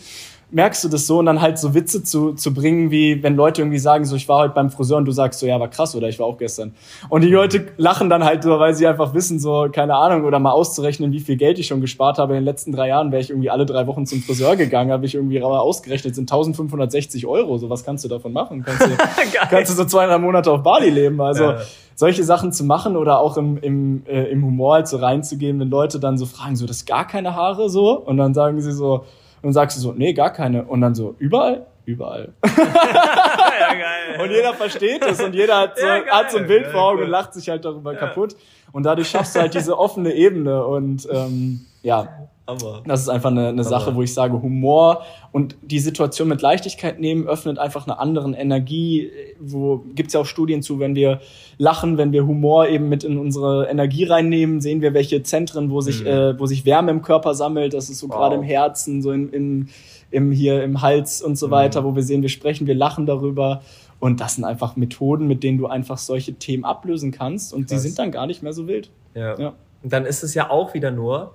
merkst du das so und dann halt so Witze zu, zu bringen, wie wenn Leute irgendwie sagen, so ich war heute beim Friseur und du sagst so, ja, war krass oder ich war auch gestern. Und die Leute lachen dann halt so, weil sie einfach wissen, so, keine Ahnung, oder mal auszurechnen, wie viel Geld ich schon gespart habe. In den letzten drei Jahren wäre ich irgendwie alle drei Wochen zum Friseur gegangen, habe ich irgendwie ausgerechnet, sind 1560 Euro. So, was kannst du davon machen? Kannst du, kannst du so zwei, drei Monate auf Bali leben? Also, ja. solche Sachen zu machen oder auch im, im, äh, im Humor halt so reinzugehen, wenn Leute dann so fragen, so, das ist gar keine Haare so? Und dann sagen sie so, und sagst du so, nee, gar keine. Und dann so, überall? Überall. ja, geil. Und jeder versteht es und jeder hat so, ja, hat so ein Bild vor Augen und lacht sich halt darüber ja. kaputt. Und dadurch schaffst du halt diese offene Ebene und ähm, ja, Aber. Das ist einfach eine, eine Sache, wo ich sage, Humor und die Situation mit Leichtigkeit nehmen öffnet einfach eine andere Energie. Wo gibt's ja auch Studien zu, wenn wir lachen, wenn wir Humor eben mit in unsere Energie reinnehmen, sehen wir, welche Zentren, wo sich, mhm. äh, wo sich Wärme im Körper sammelt. Das ist so wow. gerade im Herzen, so in, in, im hier im Hals und so mhm. weiter, wo wir sehen, wir sprechen, wir lachen darüber. Und das sind einfach Methoden, mit denen du einfach solche Themen ablösen kannst und Krass. die sind dann gar nicht mehr so wild. Ja. ja. Und dann ist es ja auch wieder nur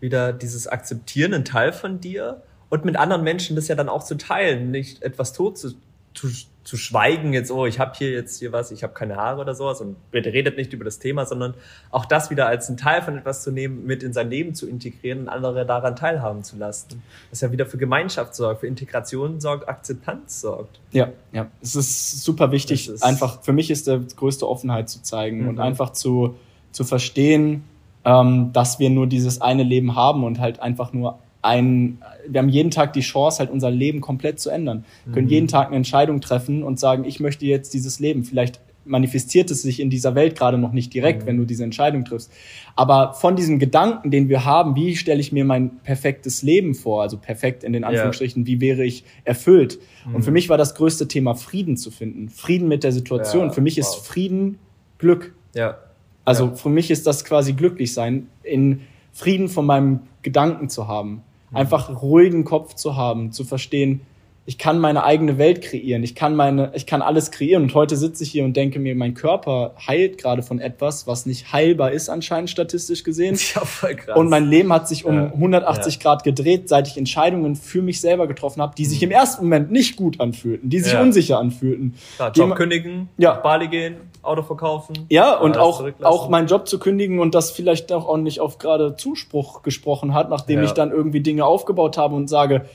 wieder dieses Akzeptieren, ein Teil von dir und mit anderen Menschen das ja dann auch zu teilen, nicht etwas tot zu, zu, zu schweigen, jetzt, oh, ich habe hier jetzt hier was, ich habe keine Haare oder sowas und redet nicht über das Thema, sondern auch das wieder als ein Teil von etwas zu nehmen, mit in sein Leben zu integrieren und andere daran teilhaben zu lassen. Das ja wieder für Gemeinschaft sorgt, für Integration sorgt, Akzeptanz sorgt. Ja, ja. Es ist super wichtig, ist einfach, für mich ist der größte Offenheit zu zeigen mhm. und einfach zu, zu verstehen, ähm, dass wir nur dieses eine Leben haben und halt einfach nur ein, wir haben jeden Tag die Chance, halt unser Leben komplett zu ändern. Wir können mhm. jeden Tag eine Entscheidung treffen und sagen, ich möchte jetzt dieses Leben. Vielleicht manifestiert es sich in dieser Welt gerade noch nicht direkt, mhm. wenn du diese Entscheidung triffst. Aber von diesem Gedanken, den wir haben, wie stelle ich mir mein perfektes Leben vor, also perfekt in den Anführungsstrichen, ja. wie wäre ich erfüllt? Mhm. Und für mich war das größte Thema Frieden zu finden. Frieden mit der Situation. Ja, für mich wow. ist Frieden Glück. Ja. Also ja. für mich ist das quasi glücklich sein, in Frieden von meinem Gedanken zu haben. Mhm. Einfach ruhigen Kopf zu haben, zu verstehen, ich kann meine eigene Welt kreieren, ich kann meine, ich kann alles kreieren. Und heute sitze ich hier und denke mir, mein Körper heilt gerade von etwas, was nicht heilbar ist, anscheinend statistisch gesehen. Ja, voll krass. Und mein Leben hat sich um ja. 180 ja. Grad gedreht, seit ich Entscheidungen für mich selber getroffen habe, die sich mhm. im ersten Moment nicht gut anfühlten, die sich ja. unsicher anfühlten. Klar, Job kündigen, ja. Bali gehen, Auto verkaufen. Ja, und auch, auch meinen Job zu kündigen und das vielleicht auch nicht auf gerade Zuspruch gesprochen hat, nachdem ich dann irgendwie Dinge aufgebaut habe und sage,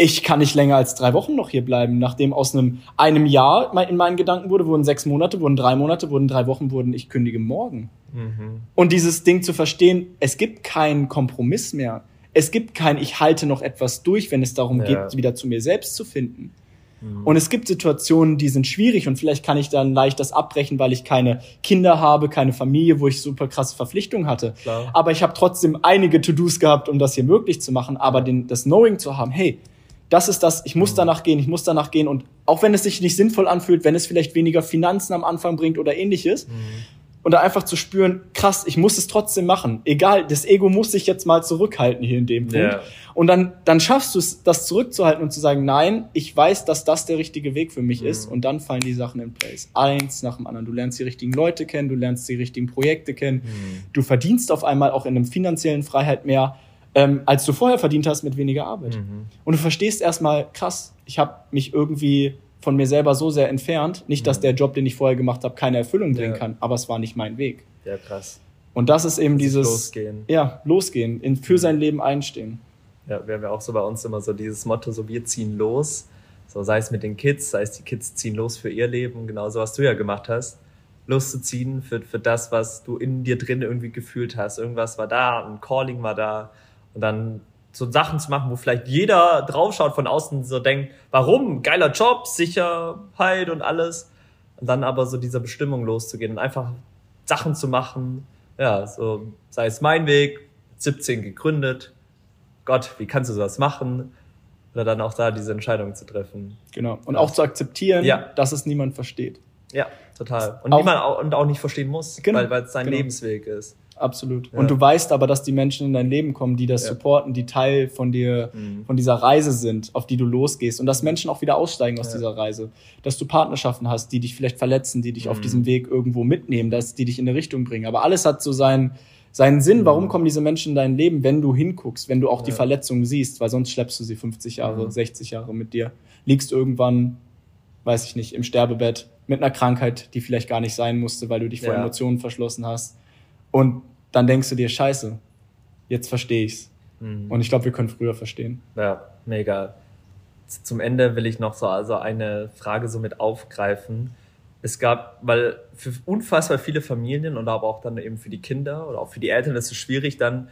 ich kann nicht länger als drei Wochen noch hier bleiben, nachdem aus einem, einem Jahr in meinen Gedanken wurde, wurden sechs Monate, wurden drei Monate, wurden drei Wochen, wurden ich kündige morgen. Mhm. Und dieses Ding zu verstehen, es gibt keinen Kompromiss mehr. Es gibt kein, ich halte noch etwas durch, wenn es darum ja. geht, wieder zu mir selbst zu finden. Mhm. Und es gibt Situationen, die sind schwierig und vielleicht kann ich dann leicht das abbrechen, weil ich keine Kinder habe, keine Familie, wo ich super krasse Verpflichtungen hatte. Klar. Aber ich habe trotzdem einige To-Dos gehabt, um das hier möglich zu machen. Aber den, das Knowing zu haben, hey, das ist das, ich muss mhm. danach gehen, ich muss danach gehen. Und auch wenn es sich nicht sinnvoll anfühlt, wenn es vielleicht weniger Finanzen am Anfang bringt oder ähnliches, mhm. und da einfach zu spüren, krass, ich muss es trotzdem machen. Egal, das Ego muss sich jetzt mal zurückhalten hier in dem Punkt. Yeah. Und dann, dann schaffst du es, das zurückzuhalten und zu sagen, nein, ich weiß, dass das der richtige Weg für mich mhm. ist. Und dann fallen die Sachen in place. Eins nach dem anderen. Du lernst die richtigen Leute kennen, du lernst die richtigen Projekte kennen. Mhm. Du verdienst auf einmal auch in einem finanziellen Freiheit mehr ähm, als du vorher verdient hast mit weniger Arbeit. Mhm. Und du verstehst erstmal, krass, ich habe mich irgendwie von mir selber so sehr entfernt. Nicht, dass mhm. der Job, den ich vorher gemacht habe, keine Erfüllung bringen ja. kann, aber es war nicht mein Weg. Ja, krass. Und das ist eben das dieses losgehen. Ja, losgehen, in, für mhm. sein Leben einstehen. Ja, wir haben ja auch so bei uns immer so dieses Motto, so wir ziehen los. So sei es mit den Kids, sei es die Kids ziehen los für ihr Leben, genauso was du ja gemacht hast. Loszuziehen für, für das, was du in dir drin irgendwie gefühlt hast. Irgendwas war da, ein Calling war da und dann so Sachen zu machen, wo vielleicht jeder draufschaut von außen so denkt, warum? Geiler Job, Sicherheit und alles. Und dann aber so dieser Bestimmung loszugehen und einfach Sachen zu machen. Ja, so sei es mein Weg, 17 gegründet. Gott, wie kannst du sowas machen? Oder dann auch da diese Entscheidung zu treffen. Genau. Und ja. auch zu akzeptieren, ja. dass es niemand versteht. Ja, total. Und auch, niemand auch, und auch nicht verstehen muss, genau. weil, weil es sein genau. Lebensweg ist. Absolut. Ja. Und du weißt aber, dass die Menschen in dein Leben kommen, die das ja. supporten, die Teil von dir, mhm. von dieser Reise sind, auf die du losgehst. Und dass Menschen auch wieder aussteigen aus ja. dieser Reise. Dass du Partnerschaften hast, die dich vielleicht verletzen, die dich mhm. auf diesem Weg irgendwo mitnehmen, dass die dich in eine Richtung bringen. Aber alles hat so seinen, seinen Sinn. Mhm. Warum kommen diese Menschen in dein Leben, wenn du hinguckst, wenn du auch die Verletzungen siehst? Weil sonst schleppst du sie 50 Jahre, 60 mhm. Jahre mit dir. Liegst irgendwann, weiß ich nicht, im Sterbebett mit einer Krankheit, die vielleicht gar nicht sein musste, weil du dich vor Emotionen verschlossen hast und dann denkst du dir, scheiße, jetzt verstehe ich's. Mhm. Und ich glaube, wir können früher verstehen. Ja, mega. Zum Ende will ich noch so also eine Frage so mit aufgreifen. Es gab, weil für unfassbar viele Familien und aber auch dann eben für die Kinder oder auch für die Eltern ist es schwierig, dann,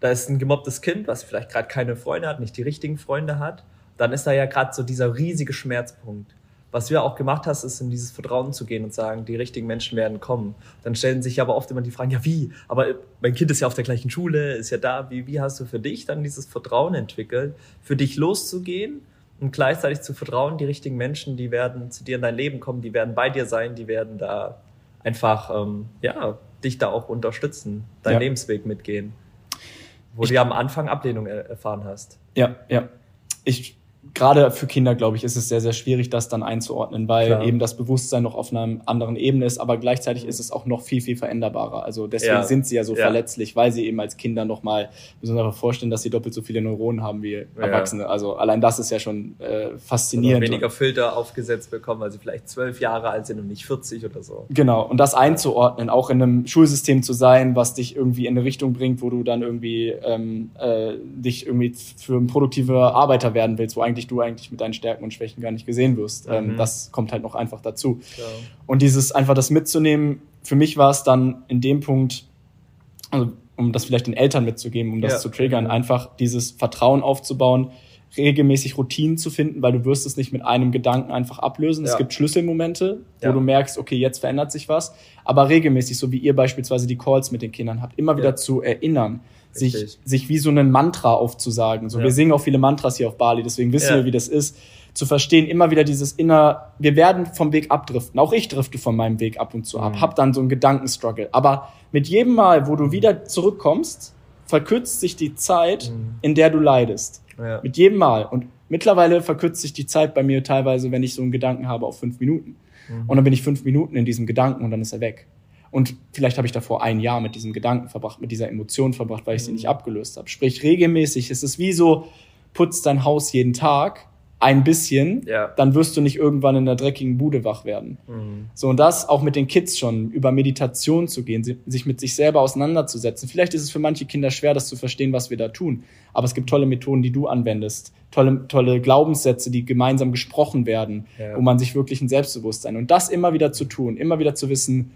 da ist ein gemobbtes Kind, was vielleicht gerade keine Freunde hat, nicht die richtigen Freunde hat. Dann ist da ja gerade so dieser riesige Schmerzpunkt. Was du ja auch gemacht hast, ist in dieses Vertrauen zu gehen und sagen, die richtigen Menschen werden kommen. Dann stellen sich aber oft immer die Fragen, ja wie? Aber mein Kind ist ja auf der gleichen Schule, ist ja da. Wie, wie hast du für dich dann dieses Vertrauen entwickelt, für dich loszugehen und gleichzeitig zu vertrauen, die richtigen Menschen, die werden zu dir in dein Leben kommen, die werden bei dir sein, die werden da einfach, ähm, ja, dich da auch unterstützen, deinen ja. Lebensweg mitgehen. Wo ich, du ja am Anfang Ablehnung erfahren hast. Ja, ja. Ich gerade für Kinder, glaube ich, ist es sehr, sehr schwierig, das dann einzuordnen, weil Klar. eben das Bewusstsein noch auf einer anderen Ebene ist, aber gleichzeitig ist es auch noch viel, viel veränderbarer. Also deswegen ja. sind sie ja so ja. verletzlich, weil sie eben als Kinder nochmal besonders vorstellen, dass sie doppelt so viele Neuronen haben wie Erwachsene. Ja. Also allein das ist ja schon äh, faszinierend. Oder weniger Filter aufgesetzt bekommen, weil sie vielleicht zwölf Jahre alt sind und nicht 40 oder so. Genau. Und das einzuordnen, auch in einem Schulsystem zu sein, was dich irgendwie in eine Richtung bringt, wo du dann irgendwie ähm, äh, dich irgendwie für ein produktiver Arbeiter werden willst, wo eigentlich du eigentlich mit deinen Stärken und Schwächen gar nicht gesehen wirst. Ähm, mhm. Das kommt halt noch einfach dazu. Ja. Und dieses einfach das mitzunehmen, für mich war es dann in dem Punkt, also um das vielleicht den Eltern mitzugeben, um das ja. zu triggern, einfach dieses Vertrauen aufzubauen, regelmäßig Routinen zu finden, weil du wirst es nicht mit einem Gedanken einfach ablösen. Ja. Es gibt Schlüsselmomente, wo ja. du merkst, okay, jetzt verändert sich was, aber regelmäßig, so wie ihr beispielsweise die Calls mit den Kindern habt, immer wieder zu erinnern, sich, sich wie so ein Mantra aufzusagen. So, ja. wir singen auch viele Mantras hier auf Bali, deswegen wissen ja. wir, wie das ist. Zu verstehen, immer wieder dieses inner, wir werden vom Weg abdriften. Auch ich drifte von meinem Weg ab und zu ab, mhm. hab dann so einen Gedankenstruggle. Aber mit jedem Mal, wo du wieder zurückkommst, verkürzt sich die Zeit, mhm. in der du leidest. Ja. Mit jedem Mal. Und mittlerweile verkürzt sich die Zeit bei mir teilweise, wenn ich so einen Gedanken habe, auf fünf Minuten. Mhm. Und dann bin ich fünf Minuten in diesem Gedanken und dann ist er weg. Und vielleicht habe ich davor ein Jahr mit diesem Gedanken verbracht, mit dieser Emotion verbracht, weil ich sie nicht mhm. abgelöst habe. Sprich, regelmäßig ist es wie so, putzt dein Haus jeden Tag ein bisschen, ja. dann wirst du nicht irgendwann in der dreckigen Bude wach werden. Mhm. So, und das auch mit den Kids schon, über Meditation zu gehen, sich mit sich selber auseinanderzusetzen. Vielleicht ist es für manche Kinder schwer, das zu verstehen, was wir da tun. Aber es gibt tolle Methoden, die du anwendest. Tolle, tolle Glaubenssätze, die gemeinsam gesprochen werden, ja. wo man sich wirklich ein Selbstbewusstsein. Und das immer wieder zu tun, immer wieder zu wissen,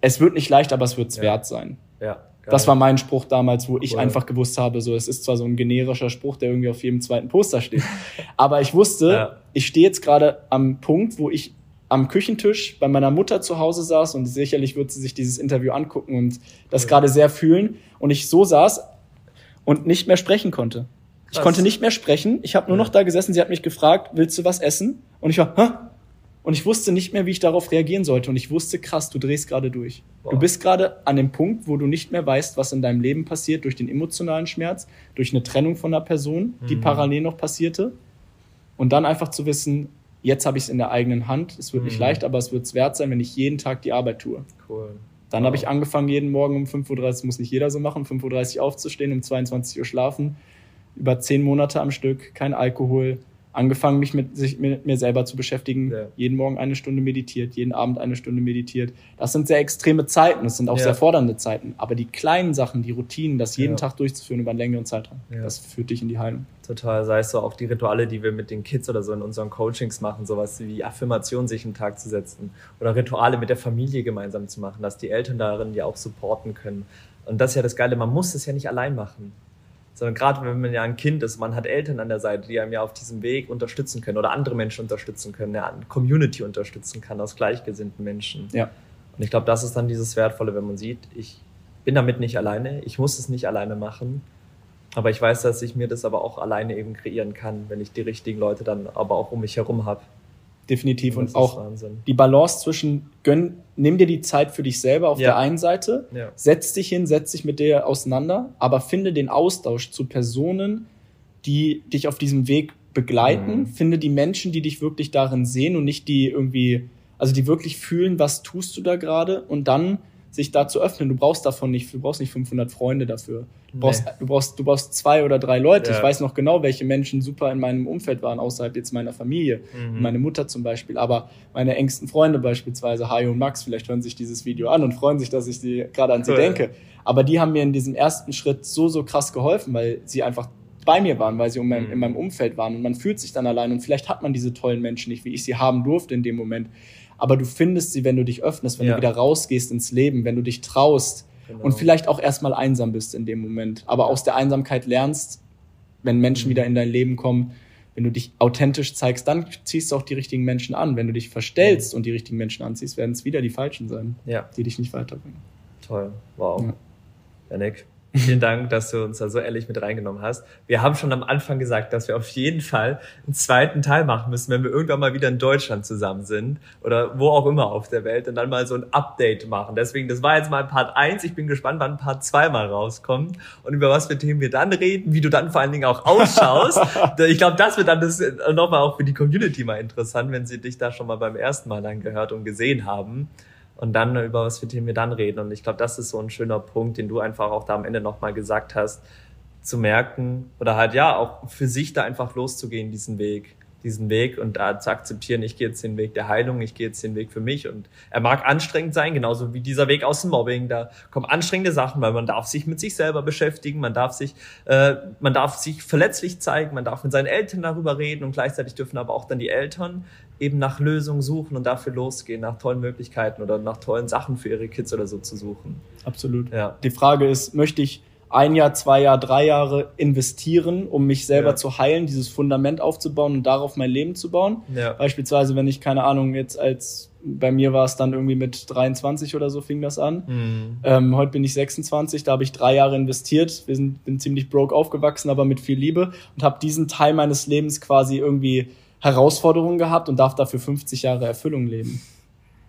es wird nicht leicht, aber es wird es ja. wert sein. Ja. Das war mein Spruch damals, wo cool. ich einfach gewusst habe, so es ist zwar so ein generischer Spruch, der irgendwie auf jedem zweiten Poster steht, aber ich wusste, ja. ich stehe jetzt gerade am Punkt, wo ich am Küchentisch bei meiner Mutter zu Hause saß und sicherlich wird sie sich dieses Interview angucken und das cool. gerade sehr fühlen und ich so saß und nicht mehr sprechen konnte. Ich Krass. konnte nicht mehr sprechen. Ich habe nur noch da gesessen. Sie hat mich gefragt, willst du was essen? Und ich war, Hä? Und ich wusste nicht mehr, wie ich darauf reagieren sollte. Und ich wusste, krass, du drehst gerade durch. Boah. Du bist gerade an dem Punkt, wo du nicht mehr weißt, was in deinem Leben passiert durch den emotionalen Schmerz, durch eine Trennung von einer Person, die mhm. parallel noch passierte. Und dann einfach zu wissen, jetzt habe ich es in der eigenen Hand. Es wird mhm. nicht leicht, aber es wird es wert sein, wenn ich jeden Tag die Arbeit tue. Cool. Dann wow. habe ich angefangen, jeden Morgen um 5.30 Uhr, muss nicht jeder so machen, 5.30 Uhr aufzustehen, um 22 Uhr schlafen. Über zehn Monate am Stück, kein Alkohol, angefangen, mich mit, sich, mit mir selber zu beschäftigen. Ja. Jeden Morgen eine Stunde meditiert, jeden Abend eine Stunde meditiert. Das sind sehr extreme Zeiten, das sind auch ja. sehr fordernde Zeiten. Aber die kleinen Sachen, die Routinen, das jeden ja. Tag durchzuführen über einen längeren Zeitraum, das führt dich in die Heilung. Total, sei es so auch die Rituale, die wir mit den Kids oder so in unseren Coachings machen, sowas wie Affirmation sich einen Tag zu setzen oder Rituale mit der Familie gemeinsam zu machen, dass die Eltern darin ja auch supporten können. Und das ist ja das Geile, man muss es ja nicht allein machen sondern gerade wenn man ja ein Kind ist, man hat Eltern an der Seite, die einem ja auf diesem Weg unterstützen können oder andere Menschen unterstützen können, ja, eine Community unterstützen kann aus gleichgesinnten Menschen. Ja. Und ich glaube, das ist dann dieses Wertvolle, wenn man sieht, ich bin damit nicht alleine, ich muss es nicht alleine machen, aber ich weiß, dass ich mir das aber auch alleine eben kreieren kann, wenn ich die richtigen Leute dann aber auch um mich herum habe definitiv. Und, und auch Wahnsinn. die Balance zwischen gönn, nimm dir die Zeit für dich selber auf ja. der einen Seite, ja. setz dich hin, setz dich mit dir auseinander, aber finde den Austausch zu Personen, die dich auf diesem Weg begleiten. Mhm. Finde die Menschen, die dich wirklich darin sehen und nicht die irgendwie, also die wirklich fühlen, was tust du da gerade und dann sich da zu öffnen. Du brauchst davon nicht, du brauchst nicht 500 Freunde dafür. Du brauchst, nee. du brauchst, du brauchst zwei oder drei Leute. Ja. Ich weiß noch genau, welche Menschen super in meinem Umfeld waren, außerhalb jetzt meiner Familie. Mhm. Meine Mutter zum Beispiel. Aber meine engsten Freunde beispielsweise, Hajo und Max, vielleicht hören sich dieses Video an und freuen sich, dass ich die gerade an sie cool. denke. Aber die haben mir in diesem ersten Schritt so, so krass geholfen, weil sie einfach bei mir waren, weil sie um mein, mhm. in meinem Umfeld waren. Und man fühlt sich dann allein. Und vielleicht hat man diese tollen Menschen nicht, wie ich sie haben durfte in dem Moment aber du findest sie, wenn du dich öffnest, wenn ja. du wieder rausgehst ins Leben, wenn du dich traust genau. und vielleicht auch erstmal einsam bist in dem Moment, aber aus der Einsamkeit lernst, wenn Menschen mhm. wieder in dein Leben kommen, wenn du dich authentisch zeigst, dann ziehst du auch die richtigen Menschen an. Wenn du dich verstellst und die richtigen Menschen anziehst, werden es wieder die falschen sein, Ja, die dich nicht weiterbringen. toll. Wow. Ja. Janik, vielen Dank, dass du uns da so ehrlich mit reingenommen hast. Wir haben schon am Anfang gesagt, dass wir auf jeden Fall einen zweiten Teil machen müssen, wenn wir irgendwann mal wieder in Deutschland zusammen sind oder wo auch immer auf der Welt und dann mal so ein Update machen. Deswegen, das war jetzt mal Part 1. Ich bin gespannt, wann Part 2 mal rauskommt und über was für Themen wir dann reden, wie du dann vor allen Dingen auch ausschaust. ich glaube, das wird dann das nochmal auch für die Community mal interessant, wenn sie dich da schon mal beim ersten Mal dann gehört und gesehen haben und dann über was für Themen wir dann reden. Und ich glaube, das ist so ein schöner Punkt, den du einfach auch da am Ende nochmal gesagt hast, zu merken oder halt ja auch für sich da einfach loszugehen, diesen Weg, diesen Weg und da zu akzeptieren, ich gehe jetzt den Weg der Heilung, ich gehe jetzt den Weg für mich und er mag anstrengend sein, genauso wie dieser Weg aus dem Mobbing, da kommen anstrengende Sachen, weil man darf sich mit sich selber beschäftigen, man darf sich, äh, man darf sich verletzlich zeigen, man darf mit seinen Eltern darüber reden und gleichzeitig dürfen aber auch dann die Eltern eben nach Lösungen suchen und dafür losgehen, nach tollen Möglichkeiten oder nach tollen Sachen für ihre Kids oder so zu suchen. Absolut. Ja. Die Frage ist, möchte ich ein Jahr, zwei Jahre, drei Jahre investieren, um mich selber Ja. zu heilen, dieses Fundament aufzubauen und darauf mein Leben zu bauen? Ja. Beispielsweise, wenn ich, keine Ahnung, jetzt als, bei mir war es dann irgendwie mit 23 oder so fing das an. Mhm. Ähm, heute bin ich 26, da habe ich drei Jahre investiert. Wir sind bin ziemlich broke aufgewachsen, aber mit viel Liebe und habe diesen Teil meines Lebens quasi irgendwie Herausforderungen gehabt und darf dafür 50 Jahre Erfüllung leben.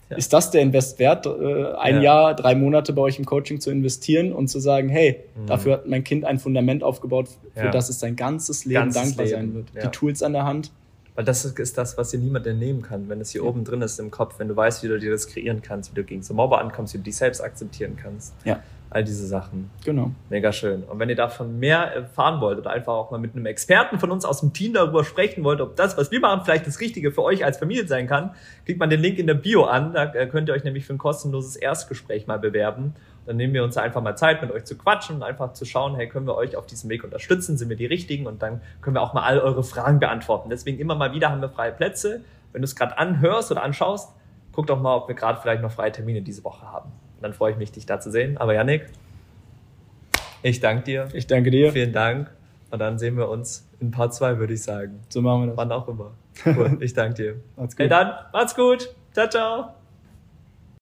Ja. Ist das der Invest wert, äh, ein Ja. Jahr, drei Monate bei euch im Coaching zu investieren und zu sagen, hey, Mhm. dafür hat mein Kind ein Fundament aufgebaut, für Ja. das es sein ganzes Leben Ganzes dankbar Leben, sein wird. Die Tools an der Hand. Weil das ist- ist das, was dir niemand entnehmen kann, wenn es hier oben drin ist im Kopf, wenn du weißt, wie du dir das kreieren kannst, wie du gegen so Mobber ankommst, wie du dich selbst akzeptieren kannst. Ja. All diese Sachen. Genau. Mega schön. Und wenn ihr davon mehr erfahren wollt oder einfach auch mal mit einem Experten von uns aus dem Team darüber sprechen wollt, ob das, was wir machen, vielleicht das Richtige für euch als Familie sein kann, klickt man den Link in der Bio an. Da äh, könnt ihr euch nämlich für ein kostenloses Erstgespräch mal bewerben. Dann nehmen wir uns einfach mal Zeit, mit euch zu quatschen und einfach zu schauen, hey, können wir euch auf diesem Weg unterstützen? Sind wir die Richtigen? Und dann können wir auch mal all eure Fragen beantworten. Deswegen immer mal wieder haben wir freie Plätze. Wenn du es gerade anhörst oder anschaust, guck doch mal, ob wir gerade vielleicht noch freie Termine diese Woche haben. Dann freue ich mich, dich da zu sehen. Aber Yannick, ich danke dir. Ich danke dir. Vielen Dank. Und dann sehen wir uns in Part 2, würde ich sagen. So machen wir das. Wann auch immer. Cool. Ich danke dir. Macht's gut. Hey dann, macht's gut. Ciao, ciao.